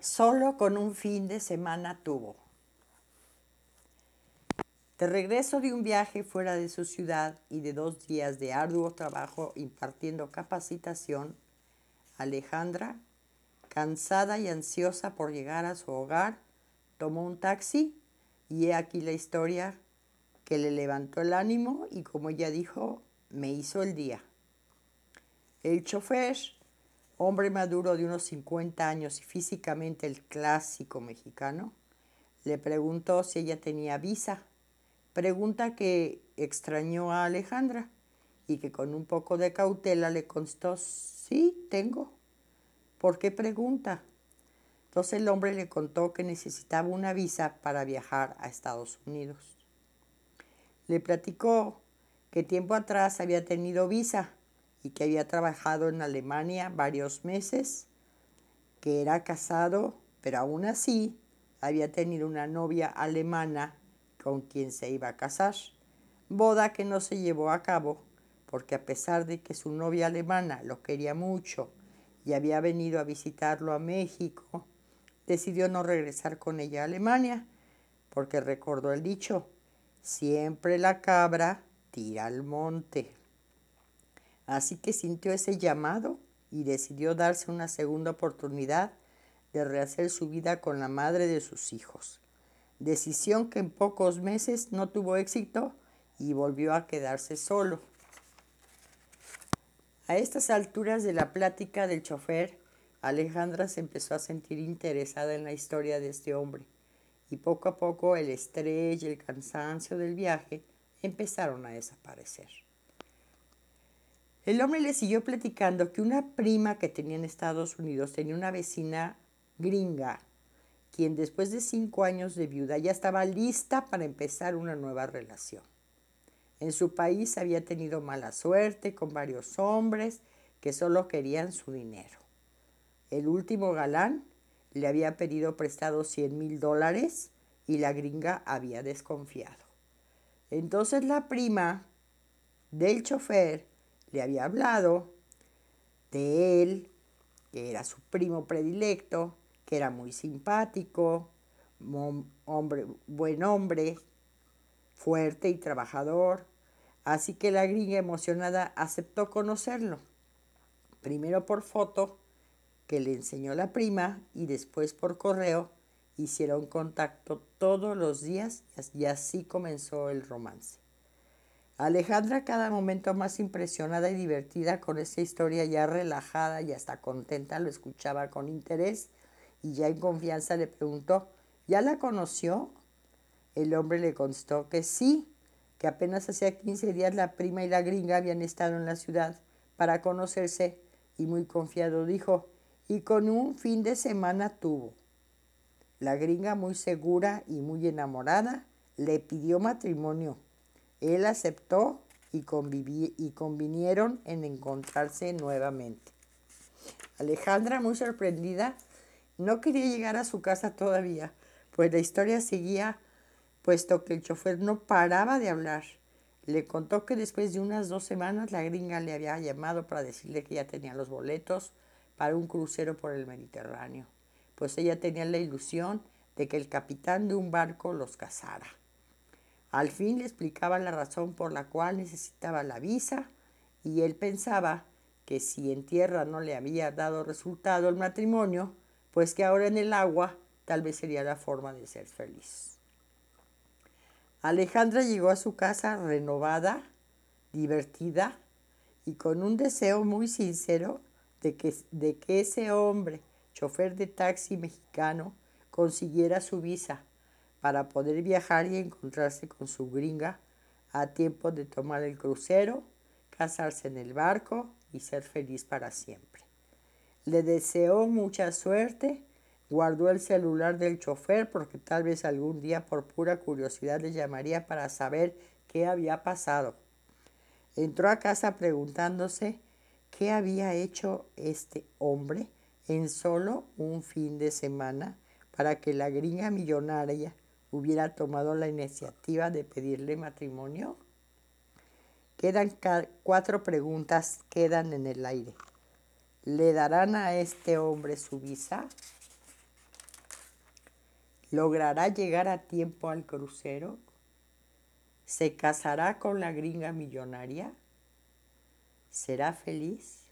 Solo con un fin de semana tuvo. De regreso de un viaje fuera de su ciudad y de dos días de arduo trabajo impartiendo capacitación, Alejandra, cansada y ansiosa por llegar a su hogar, tomó un taxi y he aquí la historia que le levantó el ánimo y como ella dijo, me hizo el día. El chofer hombre maduro de unos 50 años y físicamente el clásico mexicano, le preguntó si ella tenía visa, pregunta que extrañó a Alejandra y que con un poco de cautela le constó, sí, tengo. ¿Por qué pregunta? Entonces el hombre le contó que necesitaba una visa para viajar a Estados Unidos. Le platicó que tiempo atrás había tenido visa y que había trabajado en Alemania varios meses, que era casado, pero aún así había tenido una novia alemana con quien se iba a casar, boda que no se llevó a cabo porque a pesar de que su novia alemana lo quería mucho y había venido a visitarlo a México, decidió no regresar con ella a Alemania porque recordó el dicho, siempre la cabra tira al monte. Así que sintió ese llamado y decidió darse una segunda oportunidad de rehacer su vida con la madre de sus hijos. Decisión que en pocos meses no tuvo éxito y volvió a quedarse solo. A estas alturas de la plática del chofer, Alejandra se empezó a sentir interesada en la historia de este hombre y poco a poco el estrés y el cansancio del viaje empezaron a desaparecer. El hombre le siguió platicando que una prima que tenía en Estados Unidos tenía una vecina gringa, quien después de cinco años de viuda ya estaba lista para empezar una nueva relación. En su país había tenido mala suerte con varios hombres que solo querían su dinero. El último galán le había pedido prestado 100 mil dólares y la gringa había desconfiado. Entonces la prima del chofer le había hablado de él, que era su primo predilecto, que era muy simpático, hombre, buen hombre, fuerte y trabajador. Así que la gringa emocionada aceptó conocerlo, primero por foto que le enseñó la prima y después por correo hicieron contacto todos los días y así comenzó el romance. Alejandra cada momento más impresionada y divertida con esa historia ya relajada y hasta contenta lo escuchaba con interés y ya en confianza le preguntó, ¿ya la conoció? El hombre le constó que sí, que apenas hacía 15 días la prima y la gringa habían estado en la ciudad para conocerse y muy confiado dijo, y con un fin de semana tuvo. La gringa muy segura y muy enamorada le pidió matrimonio él aceptó y, y convinieron en encontrarse nuevamente. Alejandra, muy sorprendida, no quería llegar a su casa todavía, pues la historia seguía, puesto que el chofer no paraba de hablar. Le contó que después de unas dos semanas la gringa le había llamado para decirle que ya tenía los boletos para un crucero por el Mediterráneo, pues ella tenía la ilusión de que el capitán de un barco los casara. Al fin le explicaba la razón por la cual necesitaba la visa y él pensaba que si en tierra no le había dado resultado el matrimonio, pues que ahora en el agua tal vez sería la forma de ser feliz. Alejandra llegó a su casa renovada, divertida y con un deseo muy sincero de que, de que ese hombre, chofer de taxi mexicano, consiguiera su visa para poder viajar y encontrarse con su gringa a tiempo de tomar el crucero, casarse en el barco y ser feliz para siempre. Le deseó mucha suerte, guardó el celular del chofer porque tal vez algún día por pura curiosidad le llamaría para saber qué había pasado. Entró a casa preguntándose qué había hecho este hombre en solo un fin de semana para que la gringa millonaria hubiera tomado la iniciativa de pedirle matrimonio? Quedan cuatro preguntas, quedan en el aire. ¿Le darán a este hombre su visa? ¿Logrará llegar a tiempo al crucero? ¿Se casará con la gringa millonaria? ¿Será feliz?